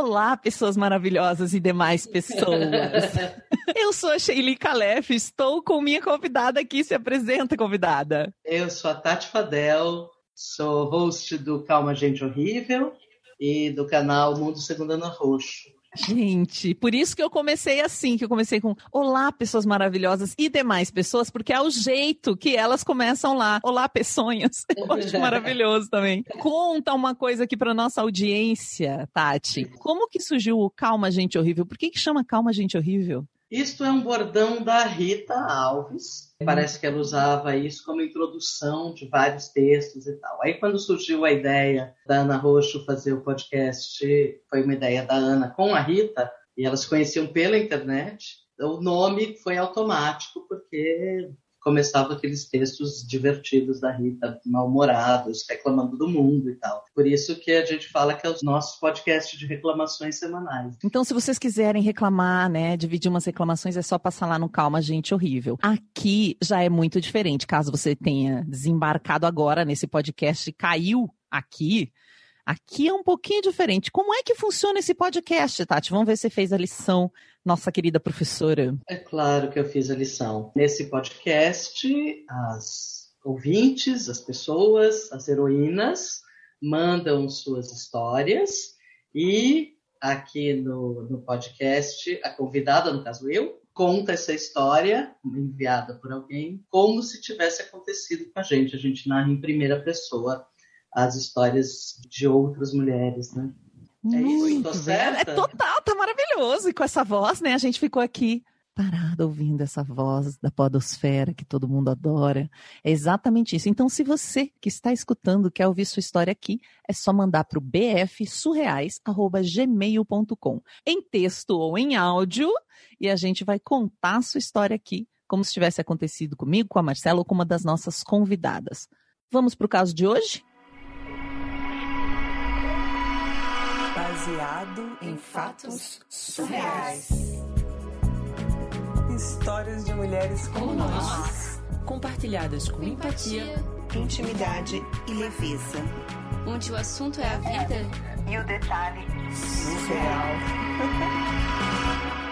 Olá, pessoas maravilhosas e demais pessoas. Eu sou a Sheili Calef, estou com minha convidada aqui. Se apresenta, convidada. Eu sou a Tati Fadel, sou host do Calma Gente Horrível e do canal Mundo Segundo Ana Roxo. Gente, por isso que eu comecei assim, que eu comecei com Olá, pessoas maravilhosas e demais pessoas, porque é o jeito que elas começam lá. Olá, peçonhas. Eu acho maravilhoso também. Conta uma coisa aqui para nossa audiência, Tati. Como que surgiu o Calma Gente Horrível? Por que que chama Calma Gente Horrível? Isto é um bordão da Rita Alves. Parece que ela usava isso como introdução de vários textos e tal. Aí, quando surgiu a ideia da Ana Roxo fazer o podcast, foi uma ideia da Ana com a Rita, e elas conheciam pela internet. O nome foi automático, porque começava aqueles textos divertidos da Rita, mal-humorados, reclamando do mundo e tal. Por isso que a gente fala que é os nossos podcasts de reclamações semanais. Então, se vocês quiserem reclamar, né, dividir umas reclamações, é só passar lá no Calma Gente Horrível. Aqui já é muito diferente, caso você tenha desembarcado agora nesse podcast e caiu aqui, Aqui é um pouquinho diferente. Como é que funciona esse podcast, Tati? Vamos ver se você fez a lição, nossa querida professora. É claro que eu fiz a lição. Nesse podcast, as ouvintes, as pessoas, as heroínas mandam suas histórias e aqui no, no podcast, a convidada, no caso eu, conta essa história enviada por alguém como se tivesse acontecido com a gente. A gente narra em primeira pessoa as histórias de outras mulheres, né? É isso, tô certa? É total, tá maravilhoso. E com essa voz, né, a gente ficou aqui parada ouvindo essa voz da podosfera que todo mundo adora. É exatamente isso. Então, se você que está escutando quer ouvir sua história aqui, é só mandar para o bfsurreais@gmail.com, em texto ou em áudio, e a gente vai contar a sua história aqui, como se tivesse acontecido comigo, com a Marcela ou com uma das nossas convidadas. Vamos para o caso de hoje? Baseado em fatos surreais. Histórias de mulheres como nós, compartilhadas com empatia, intimidade e leveza. Onde o assunto é a vida e o detalhe surreal.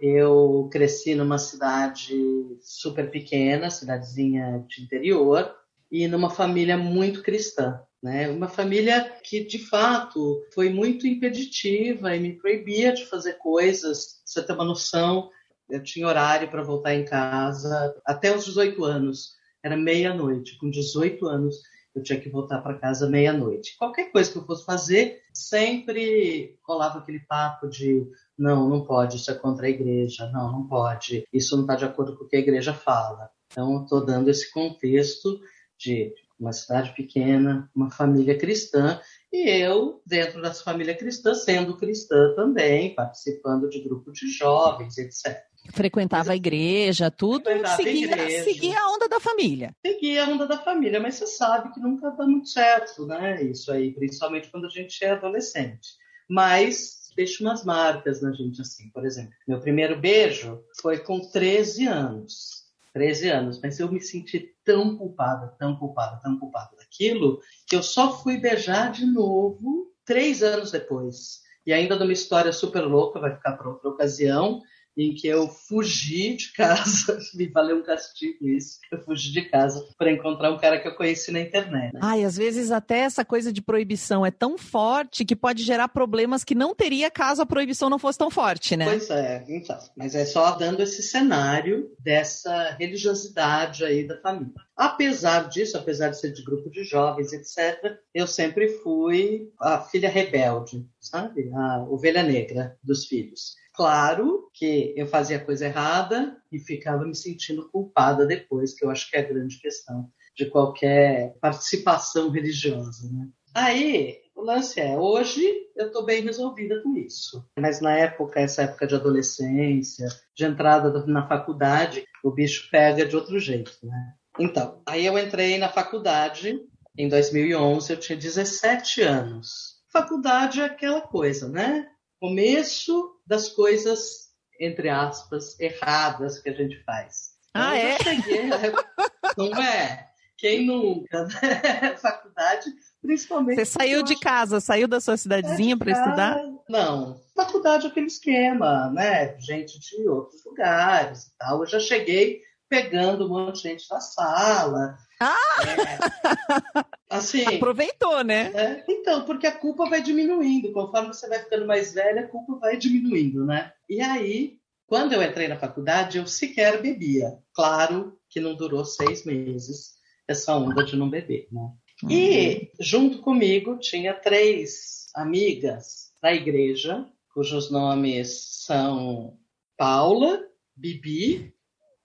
Eu cresci numa cidade super pequena, cidadezinha de interior, e numa família muito cristã. Né? Uma família que, de fato, foi muito impeditiva e me proibia de fazer coisas. Você ter uma noção, eu tinha horário para voltar em casa até os 18 anos. Era meia-noite. Com 18 anos, eu tinha que voltar para casa meia-noite. Qualquer coisa que eu fosse fazer, sempre rolava aquele papo de não, não pode, isso é contra a igreja, não, não pode, isso não está de acordo com o que a igreja fala. Então, estou dando esse contexto de uma cidade pequena, uma família cristã, e eu, dentro dessa família cristã, sendo cristã também, participando de grupo de jovens, etc. Frequentava a igreja, tudo, seguia, igreja, seguia a onda da família. Seguia a onda da família, mas você sabe que nunca dá muito certo, né? Isso aí, principalmente quando a gente é adolescente. Mas deixa umas marcas na gente, assim, por exemplo. Meu primeiro beijo foi com 13 anos. 13 anos, mas eu me senti tão culpada, tão culpada, tão culpada daquilo, que eu só fui beijar de novo três anos depois. E ainda numa história super louca, vai ficar para outra ocasião, em que eu fugi de casa, me valeu um castigo isso. Eu fugi de casa para encontrar um cara que eu conheci na internet. Né? Ai, às vezes até essa coisa de proibição é tão forte que pode gerar problemas que não teria caso a proibição não fosse tão forte, né? Pois é, então. Mas é só dando esse cenário dessa religiosidade aí da família. Apesar disso, apesar de ser de grupo de jovens, etc., eu sempre fui a filha rebelde, sabe? A ovelha negra dos filhos. Claro que eu fazia coisa errada e ficava me sentindo culpada depois, que eu acho que é a grande questão de qualquer participação religiosa. Né? Aí, o lance é, hoje eu estou bem resolvida com isso. Mas na época, essa época de adolescência, de entrada na faculdade, o bicho pega de outro jeito, né? Então, aí eu entrei na faculdade em 2011, eu tinha 17 anos. Faculdade é aquela coisa, né? Começo das coisas, entre aspas, erradas que a gente faz. Então, ah, é? Cheguei, não é? quem nunca, né? Faculdade, principalmente. Você saiu de casa, saiu da sua cidadezinha para estudar? Não, faculdade é aquele esquema, né? Gente de outros lugares e tal. Eu já cheguei pegando um monte de gente da sala. Ah! É, assim. Aproveitou, né? É, então, porque a culpa vai diminuindo. Conforme você vai ficando mais velha, a culpa vai diminuindo, né? E aí, quando eu entrei na faculdade, eu sequer bebia. Claro que não durou seis meses essa onda de não beber, né? E junto comigo tinha três amigas da igreja, cujos nomes são Paula, Bibi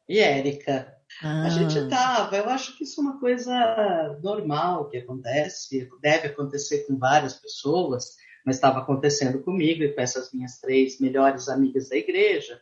e Érica. Ah. A gente tava, eu acho que isso é uma coisa normal que acontece, deve acontecer com várias pessoas, mas estava acontecendo comigo e com essas minhas três melhores amigas da igreja,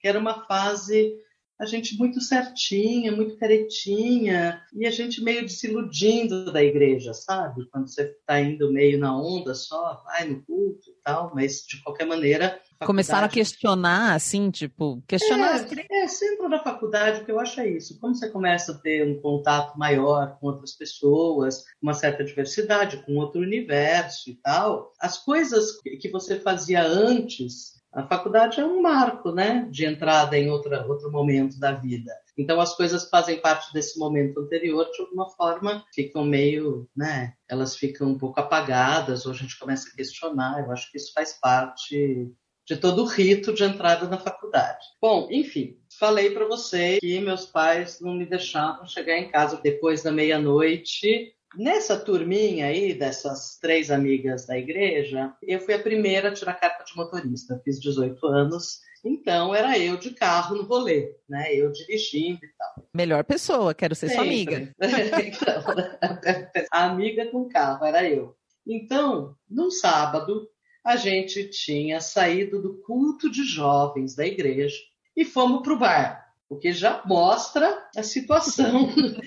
que era uma fase a gente muito certinha, muito caretinha, e a gente meio desiludindo da igreja, sabe? Quando você está indo meio na onda só, vai no culto e tal, mas de qualquer maneira. a Começaram a questionar, assim, tipo, questionar é, é, sempre na faculdade, porque eu acho é isso. Como você começa a ter um contato maior com outras pessoas, uma certa diversidade, com outro universo e tal, as coisas que que você fazia antes, a faculdade é um marco, né, de entrada em outra, outro momento da vida. Então as coisas fazem parte desse momento anterior, de alguma forma, ficam meio, né, elas ficam um pouco apagadas, ou a gente começa a questionar. Eu acho que isso faz parte de todo o rito de entrada na faculdade. Bom, enfim, falei para você que meus pais não me deixavam chegar em casa depois da meia-noite. Nessa turminha aí, dessas três amigas da igreja, eu fui a primeira a tirar carta de motorista. Fiz 18 anos, então era eu de carro no rolê, né? Eu dirigindo e tal. Melhor pessoa, quero ser sua Sempre. amiga. então, a amiga com carro era eu. Então, num sábado, a gente tinha saído do culto de jovens da igreja e fomos para o bar, o que já mostra a situação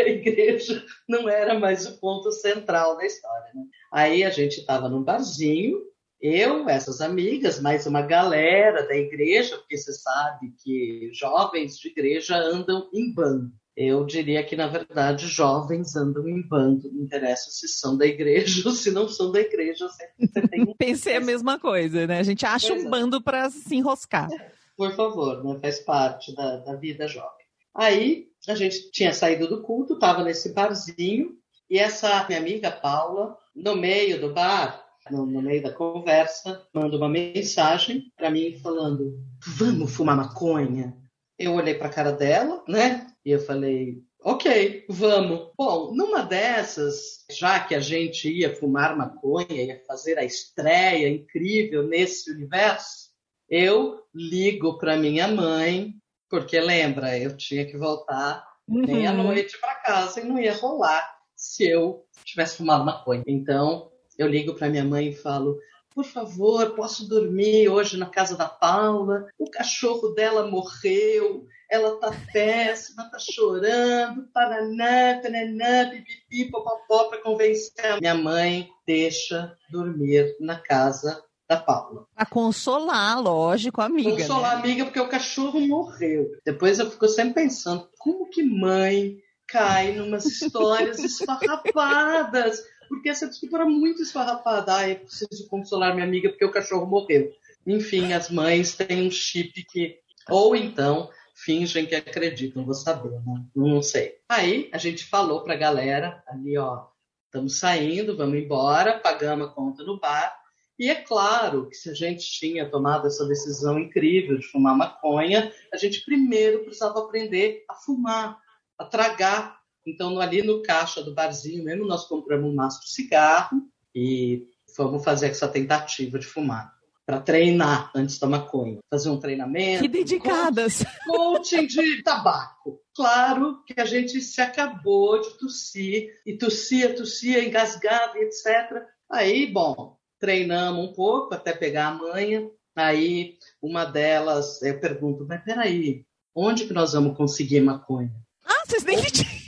a igreja não era mais o ponto central da história. né? Aí a gente estava num barzinho, eu, essas amigas, mais uma galera da igreja, porque você sabe que jovens de igreja andam em bando. Eu diria que, na verdade, jovens andam em bando. Não interessa se são da igreja ou se não são da igreja. Sempre você tem um Pensei a mesma coisa, né? A gente acha Pois um é. bando para se enroscar. por favor, né? faz parte da, da vida jovem. Aí a gente tinha saído do culto, estava nesse barzinho, e essa minha amiga Paula, no meio do bar, no, no meio da conversa, manda uma mensagem para mim falando: Vamos fumar maconha? Eu olhei para a cara dela, né? E eu falei: Ok, vamos. Bom, numa dessas, já que a gente ia fumar maconha, ia fazer a estreia incrível nesse universo, eu ligo para minha mãe, porque lembra, eu tinha que voltar Uhum. meia-noite para casa e não ia rolar se eu tivesse fumado maconha. Então, eu ligo para minha mãe e falo: por favor, posso dormir hoje na casa da Paula? O cachorro dela morreu, ela tá péssima, tá chorando, paraná, pananã, pipipi, popopó, para convencer. a Minha mãe deixa dormir na casa da Paula. Pra consolar, lógico, a amiga. Consolar a né? amiga porque o cachorro morreu. Depois eu fico sempre pensando, como que mãe cai numas histórias esfarrapadas? Porque essa desculpa era muito esfarrapada. Ai, eu preciso consolar minha amiga porque o cachorro morreu. Enfim, as mães têm um chip que... Ou então fingem que acreditam, vou saber, né? Não sei. Aí a gente falou pra galera ali, ó, estamos saindo, vamos embora, pagamos a conta no bar. E é claro que se a gente tinha tomado essa decisão incrível de fumar maconha, a gente primeiro precisava aprender a fumar, a tragar. Então, ali no caixa do barzinho mesmo, nós compramos um maço de cigarro e fomos fazer essa tentativa de fumar, para treinar antes da maconha. Fazer um treinamento. Que dedicadas. Coaching de tabaco. Claro que a gente se acabou de tossir, e tossia, tossia, engasgava, e etc. Aí, bom, treinamos um pouco até pegar a manha. Aí, uma delas, eu pergunto, mas peraí, onde que nós vamos conseguir maconha? Ah, vocês nem tinham.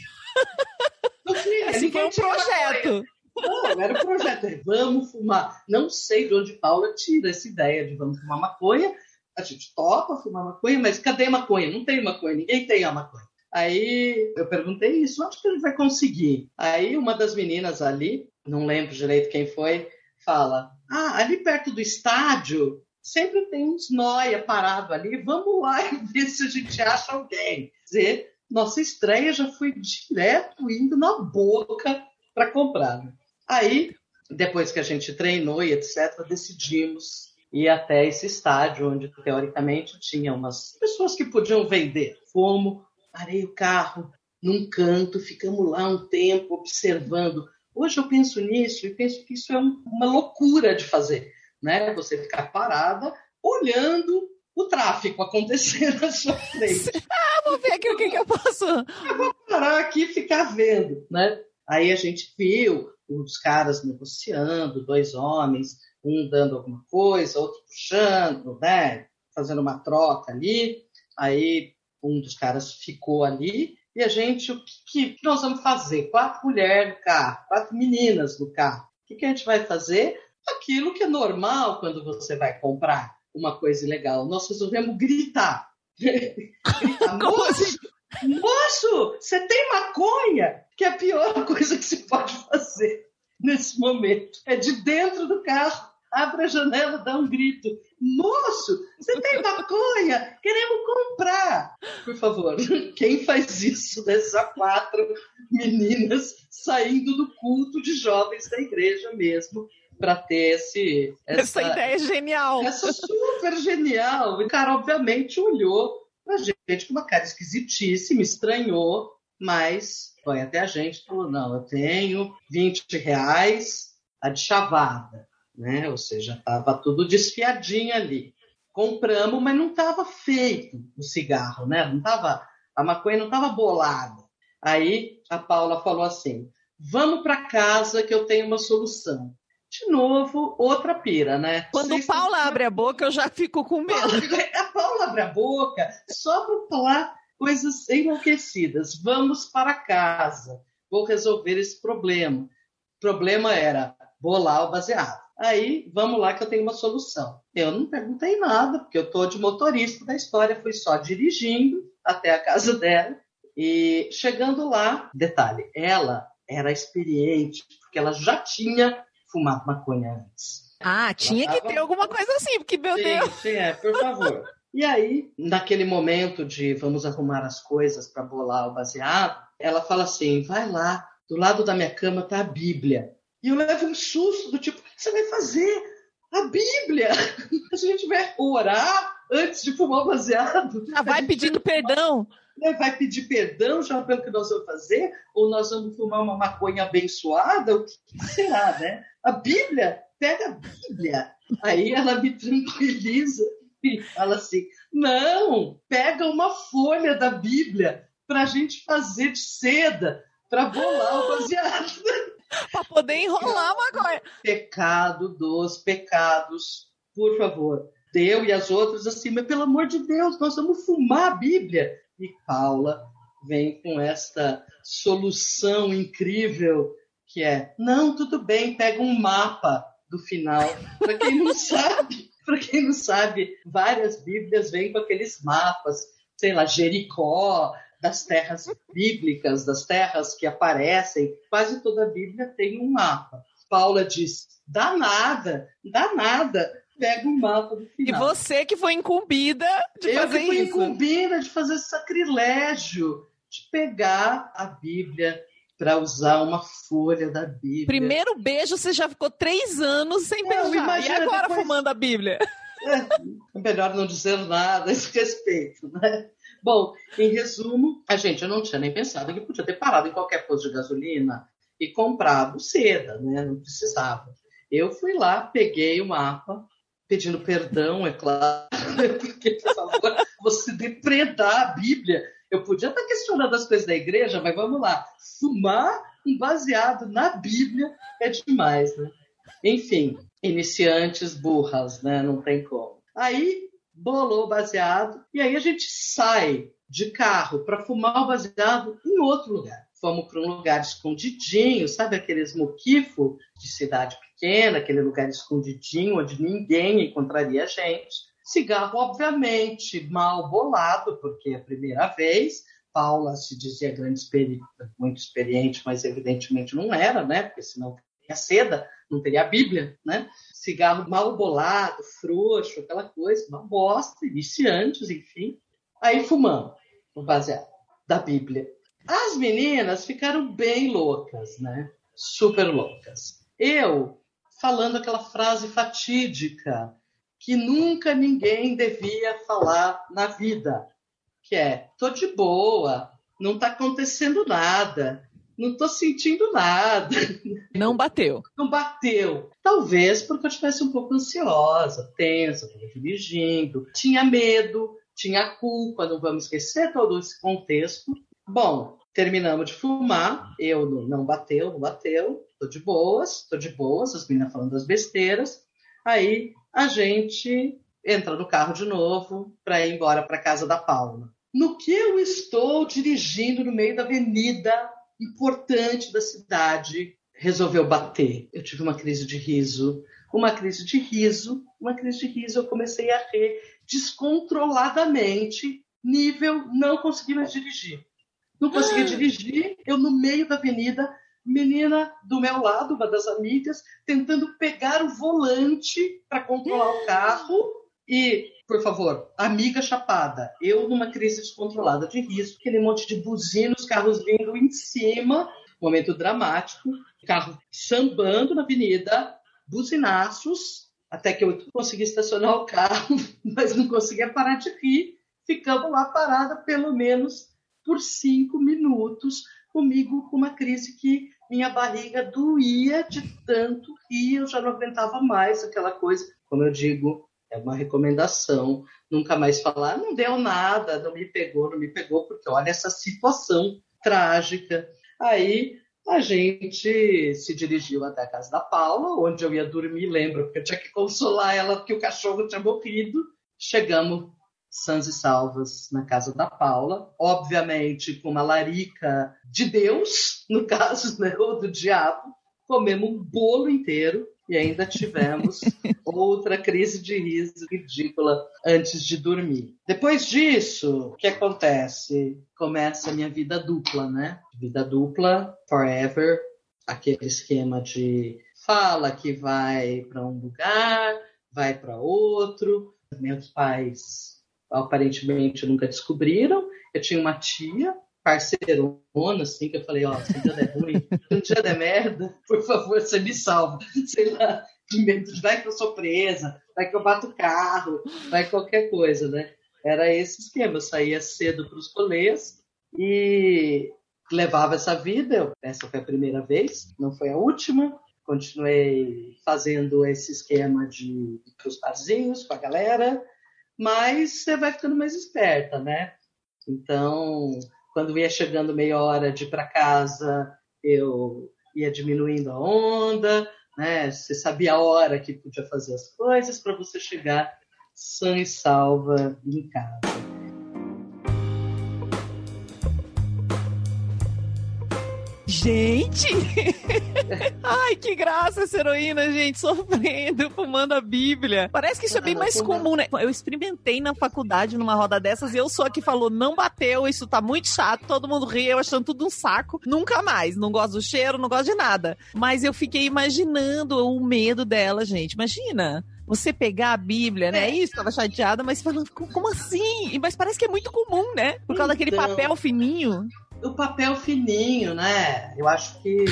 Esse foi um projeto. Não, era o projeto. é, Vamos fumar. Não sei de onde Paula tira essa ideia de vamos fumar maconha. A gente topa fumar maconha, mas cadê a maconha? Não tem maconha, ninguém tem a maconha. Aí eu perguntei isso, onde que ele vai conseguir? Aí uma das meninas ali, não lembro direito quem foi, fala: Ah, ali perto do estádio sempre tem uns noia parado ali, vamos lá e ver se a gente acha alguém. Quer dizer, nossa estreia já foi direto indo na boca para comprar. Né? Aí, depois que a gente treinou e etc., decidimos ir até esse estádio, onde teoricamente tinha umas pessoas que podiam vender. Fomos, parei o carro num canto, ficamos lá um tempo observando. Hoje eu penso nisso e penso que isso é uma loucura de fazer, né? Você ficar parada olhando o tráfico acontecer na sua frente. ah, vou ver aqui o que, que eu posso. Eu vou parar aqui e ficar vendo, né? Aí a gente viu os caras negociando, dois homens, um dando alguma coisa, outro puxando, né? Fazendo uma troca ali. Aí um dos caras ficou ali e a gente, o que, que nós vamos fazer? Quatro mulheres no carro, quatro meninas no carro. O que, que a gente vai fazer? Aquilo que é normal quando você vai comprar uma coisa legal. Nós resolvemos gritar. gritar moço, moço, você tem maconha? Que é a pior coisa que se pode fazer nesse momento. É de dentro do carro abre a janela, dá um grito. Moço, você tem maconha? Queremos comprar. Por favor, quem faz isso dessas quatro meninas saindo do culto de jovens da igreja mesmo? Para ter esse. Essa, essa ideia é genial. Essa super genial. O cara, obviamente, olhou pra gente com uma cara esquisitíssima, estranhou, mas foi até a gente e falou: não, eu tenho 20 reais a de chavada né? Ou seja, estava tudo desfiadinho ali. Compramos, mas não estava feito o cigarro, né? Não tava, a maconha não estava bolada. Aí a Paula falou assim: vamos para casa que eu tenho uma solução. De novo, outra pira, né? Quando o Paula que... abre a boca, eu já fico com medo. A Paula abre a boca só para falar coisas enlouquecidas. Vamos para casa, vou resolver esse problema. O problema era bolar o baseado. Aí, vamos lá que eu tenho uma solução. Eu não perguntei nada, porque eu estou de motorista da história, fui só dirigindo até a casa dela. E chegando lá, detalhe, ela era experiente, porque ela já tinha fumado maconha antes. Ah, tinha tava... que ter alguma coisa assim, porque, meu sim, Deus. Sim, é, por favor. E aí, naquele momento de vamos arrumar as coisas para bolar o baseado, ela fala assim: vai lá, do lado da minha cama tá a Bíblia. E eu levo um susto do tipo, você vai fazer? A Bíblia! A gente vai orar antes de fumar o baseado. Já vai pedindo perdão. Vai pedir perdão já pelo que nós vamos fazer? Ou nós vamos fumar uma maconha abençoada? O que será, né? A Bíblia? Pega a Bíblia. Aí ela me tranquiliza e fala assim: não, pega uma folha da Bíblia para a gente fazer de seda para bolar o baseado. para poder enrolar uma coisa. Pecado dos pecados, por favor. Deu e as outras assim, mas pelo amor de Deus, nós vamos fumar a Bíblia. E Paula vem com esta solução incrível que é: não, tudo bem, pega um mapa do final. Para quem não sabe, para quem não sabe, várias Bíblias vêm com aqueles mapas, sei lá, Jericó, das terras bíblicas, das terras que aparecem. Quase toda a Bíblia tem um mapa. Paula diz: dá nada, dá nada. Pega um mapa do final. E você que foi incumbida de Eu fazer que fui isso. incumbida de fazer esse sacrilégio, de pegar a Bíblia para usar uma folha da Bíblia. Primeiro beijo, você já ficou três anos sem Não, beijar. E agora depois- fumando a Bíblia? É melhor não dizer nada a esse respeito, né? Bom, em resumo, a gente não tinha nem pensado que podia ter parado em qualquer posto de gasolina e comprado seda, né? Não precisava. Eu fui lá, peguei o mapa, pedindo perdão, é claro, porque, por favor, você depredar a Bíblia. Eu podia estar questionando as coisas da igreja, mas vamos lá. Fumar um baseado na Bíblia é demais, né? Enfim, iniciantes burras, né? Não tem como. Aí bolou o baseado e aí a gente sai de carro para fumar o baseado em outro lugar. Fomos para um lugar escondidinho, sabe aqueles muquifo de cidade pequena, aquele lugar escondidinho onde ninguém encontraria a gente. Cigarro, obviamente, mal bolado, porque é a primeira vez, Paula se dizia grande experi muito experiente, mas evidentemente não era, né? Porque senão teria seda, não teria a Bíblia, né? Cigarro mal bolado, frouxo, aquela coisa, uma bosta, iniciantes, enfim. Aí fumando o baseado da Bíblia. As meninas ficaram bem loucas, né? Super loucas. Eu falando aquela frase fatídica que nunca ninguém devia falar na vida, que é: tô de boa, não tá acontecendo nada, não tô sentindo nada. Não bateu. Não bateu. Talvez porque eu estivesse um pouco ansiosa, tensa, dirigindo, tinha medo, tinha culpa, não vamos esquecer todo esse contexto. Bom, terminamos de fumar, eu não bateu, não bateu, tô de boas, tô de boas, as meninas falando das besteiras. Aí a gente entra no carro de novo para ir embora para casa da Paula. No que eu estou dirigindo no meio da avenida importante da cidade, resolveu bater. Eu tive uma crise de riso, uma crise de riso, uma crise de riso. Eu comecei a rir descontroladamente, nível não consegui mais dirigir. Não conseguia dirigir, eu no meio da avenida, menina do meu lado, uma das amigas, tentando pegar o volante para controlar o carro e, por favor, amiga chapada, eu numa crise descontrolada de risco, aquele monte de buzina, os carros vindo em cima, momento dramático, carro sambando na avenida, buzinaços, até que eu consegui estacionar o carro, mas não conseguia parar de rir. Ficamos lá parada pelo menos por cinco minutos, comigo com uma crise que minha barriga doía de tanto rir, eu já não aguentava mais aquela coisa. Como eu digo, é uma recomendação. Nunca mais falar, não deu nada, não me pegou, não me pegou, porque olha essa situação trágica. Aí a gente se dirigiu até a casa da Paula, onde eu ia dormir, lembro, porque eu tinha que consolar ela porque o cachorro tinha morrido. Chegamos sãs e salvas na casa da Paula, obviamente com uma larica de Deus, no caso, né, ou do diabo. Comemos um bolo inteiro e ainda tivemos outra crise de riso ridícula antes de dormir. Depois disso, o que acontece? Começa a minha vida dupla, né? Vida dupla, forever, aquele esquema de fala que vai para um lugar, vai para outro. Meus pais aparentemente nunca descobriram. Eu tinha uma tia, parceirona, assim, que eu falei, ó, se dia der ruim, se dia der merda, por favor, você me salva. Sei lá, de de vai que eu sou presa, vai que eu bato carro, vai qualquer coisa, né? Era esse esquema, eu saía cedo para os rolês e levava essa vida. Essa foi a primeira vez, não foi a última. Continuei fazendo esse esquema de para os barzinhos com a galera, mas você vai ficando mais esperta, né? Então, quando ia chegando meia hora de ir para casa, eu ia diminuindo a onda, né? Você sabia a hora que podia fazer as coisas para você chegar sã e salva em casa. Gente! Ai, que graça essa heroína, gente, sofrendo, fumando a Bíblia. Parece que isso é bem mais comum, né? Eu experimentei na faculdade numa roda dessas e eu sou a que falou, não bateu, isso tá muito chato, todo mundo ri, eu achando tudo um saco. Nunca mais. Não gosto do cheiro, não gosto de nada. Mas eu fiquei imaginando o medo dela, gente. Imagina você pegar a Bíblia, né? É isso, tava chateada, mas falando, como assim? Mas parece que é muito comum, né? Por causa então, daquele papel fininho o papel fininho, né? Eu acho que.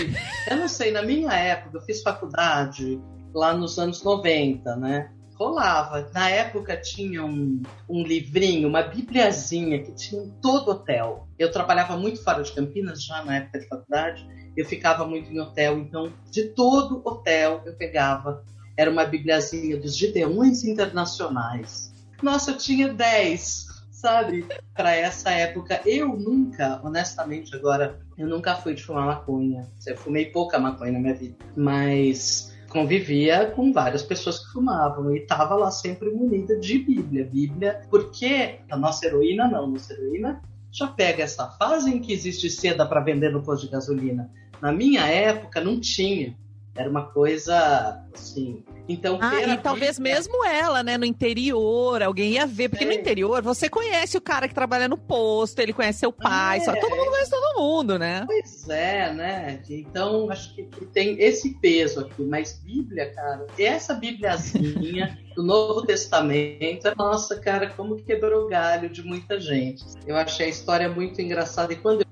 Eu não sei, na minha época, eu fiz faculdade lá nos anos 90, né? Rolava. Na época tinha um, um livrinho, uma bibliazinha que tinha em todo hotel. Eu trabalhava muito fora de Campinas, já na época de faculdade. Eu ficava muito em hotel, então de todo hotel eu pegava. Era uma bibliazinha dos Gideões Internacionais. Nossa, eu tinha 10 sabe? Para essa época. Eu nunca, honestamente, agora, eu nunca fui de fumar maconha. Eu fumei pouca maconha na minha vida, mas convivia com várias pessoas que fumavam e estava lá sempre munida de Bíblia. Bíblia, porque a nossa heroína não, nossa heroína já pega essa fase em que existe seda para vender no posto de gasolina. Na minha época não tinha. Era uma coisa assim, Então, ah, e talvez Bíblia- mesmo ela, né, no interior, alguém ia ver, porque no Sei. interior você conhece o cara que trabalha no posto, ele conhece seu pai, É. só, todo mundo conhece todo mundo, né? Pois é, né? Então, acho que, que tem esse peso aqui. Mas Bíblia, cara, essa Bíbliazinha do Novo Testamento, nossa, cara, como quebrou galho de muita gente. Eu achei a história muito engraçada. E quando eu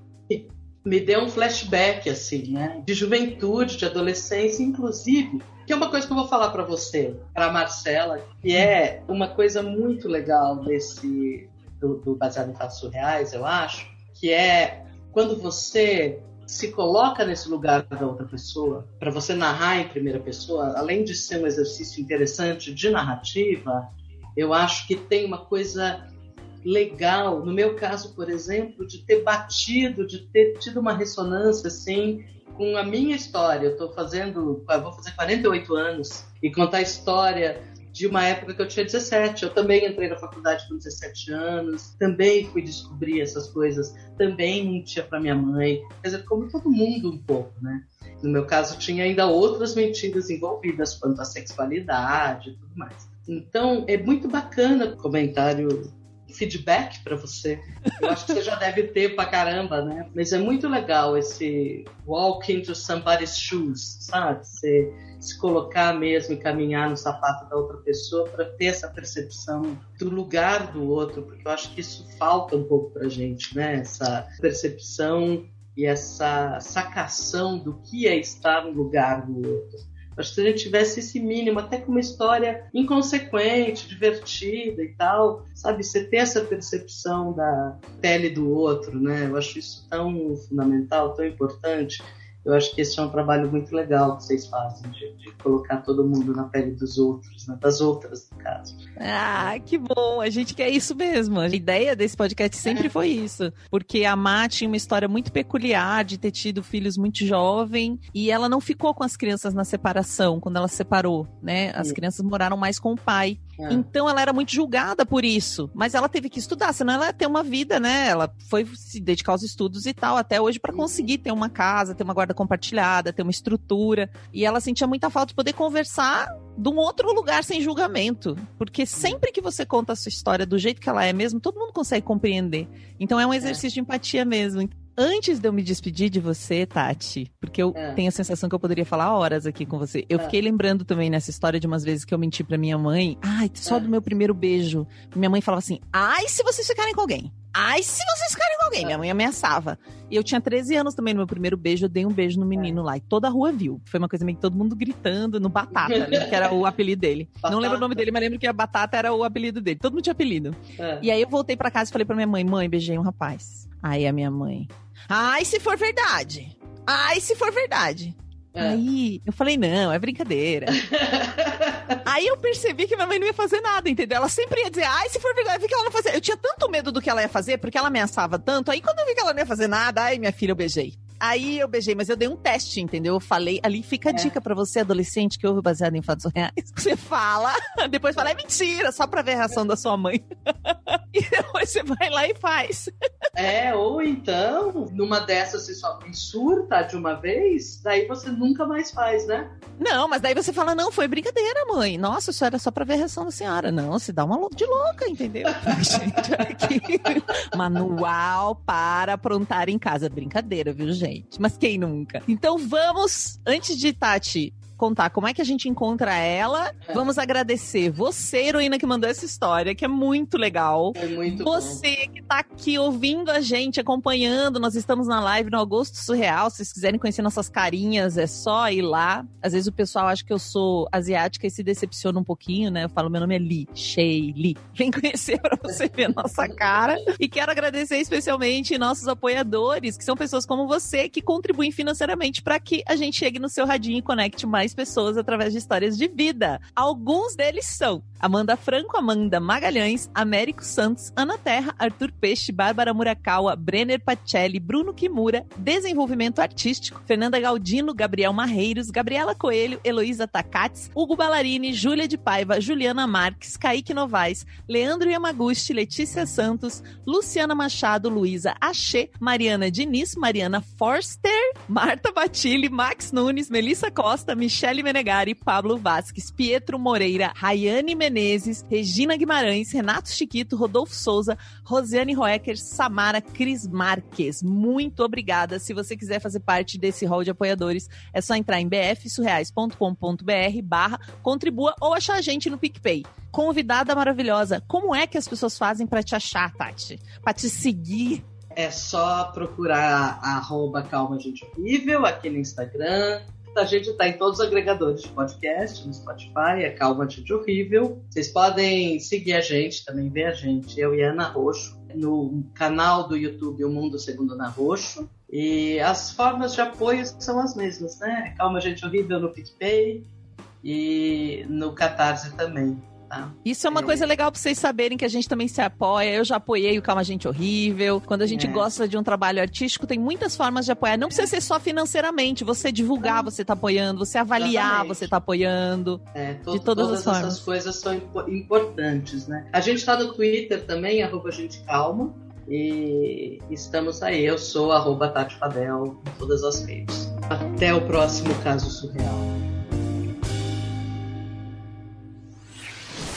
me deu um flashback, assim, né? De juventude, de adolescência, inclusive. Que é uma coisa que eu vou falar para você, para Marcela, que é uma coisa muito legal desse do, do baseado em fatos surreais, eu acho, que é quando você se coloca nesse lugar da outra pessoa, para você narrar em primeira pessoa, além de ser um exercício interessante de narrativa, eu acho que tem uma coisa legal, no meu caso, por exemplo, de ter batido, de ter tido uma ressonância assim com a minha história. Eu estou fazendo, vou fazer 48 anos e contar a história de uma época que eu tinha 17. Eu também entrei na faculdade com 17 anos, também fui descobrir essas coisas, também mentia para minha mãe. Quer dizer, como todo mundo um pouco, né? No meu caso, tinha ainda outras mentiras envolvidas quanto à sexualidade e tudo mais. Então, é muito bacana o comentário, feedback para você. Eu acho que você já deve ter pra caramba, né? Mas é muito legal esse walk into somebody's shoes, sabe? Você se colocar mesmo e caminhar no sapato da outra pessoa para ter essa percepção do lugar do outro, porque eu acho que isso falta um pouco pra gente, né? Essa percepção e essa sacação do que é estar no lugar do outro. Acho que se a gente tivesse esse mínimo, até com uma história inconsequente, divertida e tal, sabe? Você ter essa percepção da pele do outro, né? Eu acho isso tão fundamental, tão importante. Eu acho que esse é um trabalho muito legal que vocês fazem, de, de colocar todo mundo na pele dos outros, né? das outras, no caso. Ah, que bom. A gente quer isso mesmo. A ideia desse podcast sempre foi isso. Porque a Má tinha uma história muito peculiar de ter tido filhos muito jovem e ela não ficou com as crianças na separação, quando ela se separou, né? As crianças moraram mais com o pai. Ah, Então ela era muito julgada por isso. Mas ela teve que estudar, senão ela ia ter uma vida, né? Ela foi se dedicar aos estudos e tal, até hoje, para conseguir ter uma casa, ter uma guarda compartilhada, ter uma estrutura. E ela sentia muita falta de poder conversar de um outro lugar sem julgamento. Porque sempre que você conta a sua história do jeito que ela é mesmo, todo mundo consegue compreender. Então é um exercício de empatia mesmo. Antes de eu me despedir de você, Tati, porque eu É. tenho a sensação que eu poderia falar horas aqui com você. Eu É. fiquei lembrando também nessa história de umas vezes que eu menti pra minha mãe. Ai, só É. do meu primeiro beijo. Minha mãe falava assim: ai, se vocês ficarem com alguém. Ai, se vocês ficarem com alguém. Minha mãe ameaçava. E eu tinha 13 anos também no meu primeiro beijo. Eu dei um beijo no menino lá. E toda a rua viu. Foi uma coisa meio que todo mundo gritando no Batata, lembro que era o apelido dele. Não Batata. lembro o nome dele, mas lembro que a Batata era o apelido dele. Todo mundo tinha apelido. E aí eu voltei pra casa e falei pra minha mãe: mãe, beijei um rapaz. Aí a minha mãe. Ai, se for verdade. Ai, se for verdade. É. Aí eu falei: não, é brincadeira. Aí eu percebi que minha mãe não ia fazer nada, entendeu? Ela sempre ia dizer, ai, se for verdade, eu vi que ela não fazia. Eu tinha tanto medo do que ela ia fazer, porque ela ameaçava tanto. Aí quando eu vi que ela não ia fazer nada, ai, minha filha, eu beijei. Aí eu beijei, mas eu dei um teste, entendeu? Eu falei, ali fica a É. dica pra você, adolescente, que ouve baseado em fatos reais. Você fala, depois fala, é mentira, só pra ver a reação da sua mãe. e depois você vai lá e faz. É, ou então, numa dessas você só surta de uma vez, daí você nunca mais faz, né? Não, mas daí você fala, não, foi brincadeira, mãe. Nossa, isso era só pra ver a reação da senhora. Não, se dá uma de louca, entendeu? gente, aqui. Manual para aprontar em casa. Brincadeira, viu, gente? Mas quem nunca? Então vamos, antes de Tati contar como é que a gente encontra ela, vamos agradecer você, heroína, que mandou essa história, que é muito legal. Foi muito bom. Você que tá aqui ouvindo a gente, acompanhando, nós estamos na live no Agosto Surreal. Se vocês quiserem conhecer nossas carinhas, é só ir lá. Às vezes o pessoal acha que eu sou asiática e se decepciona um pouquinho, né? Eu falo, meu nome é Lee, Shei Lee. Vem conhecer pra você ver a nossa cara. E quero agradecer especialmente nossos apoiadores, que são pessoas como você que contribuem financeiramente para que a gente chegue no seu radinho e conecte mais pessoas através de histórias de vida. Alguns deles são Amanda Franco, Amanda Magalhães, Américo Santos, Ana Terra, Arthur Peixe, Bárbara Murakawa, Brenner Pacelli, Bruno Kimura, Desenvolvimento Artístico, Fernanda Galdino, Gabriel Marreiros, Gabriela Coelho, Heloísa Takats, Hugo Ballarini, Júlia de Paiva, Juliana Marques, Kaique Novaes, Leandro Yamaguchi, Letícia Santos, Luciana Machado, Luísa Axê, Mariana Diniz, Mariana Forster, Marta Batilli, Max Nunes, Melissa Costa, Michelle Michele Menegari, Pablo Vasques, Pietro Moreira, Rayane Menezes, Regina Guimarães, Renato Chiquito, Rodolfo Souza, Rosiane Roecker, Samara Cris Marques. Muito obrigada. Se você quiser fazer parte desse hall de apoiadores, é só entrar em bfsurreais.com.br barra contribua ou achar a gente no PicPay. Convidada maravilhosa, como é que as pessoas fazem para te achar, Tati? Para te seguir? É só procurar arroba Calma Gente Horrível aqui no Instagram. A gente está em todos os agregadores de podcast, no Spotify, é Calma Gente Horrível. Vocês podem seguir a gente, também ver a gente, eu e Ana Roxo, no canal do YouTube O Mundo Segundo Ana Roxo. E as formas de apoio são as mesmas, né? Calma Gente Horrível no PicPay e no Catarse também. Tá? Isso é uma é. coisa legal pra vocês saberem que a gente também se apoia. Eu já apoiei o Calma Gente Horrível. Quando a gente é. gosta de um trabalho artístico, tem muitas formas de apoiar. Não precisa ser só financeiramente. Você divulgar, você tá apoiando. Você avaliar, Exatamente. você tá apoiando. É, to de todas, todas as formas. essas coisas são importantes, né? A gente tá no Twitter também, arroba gente calma. E estamos aí. Eu sou arroba Tati Fadel em todas as redes. Até o próximo caso surreal.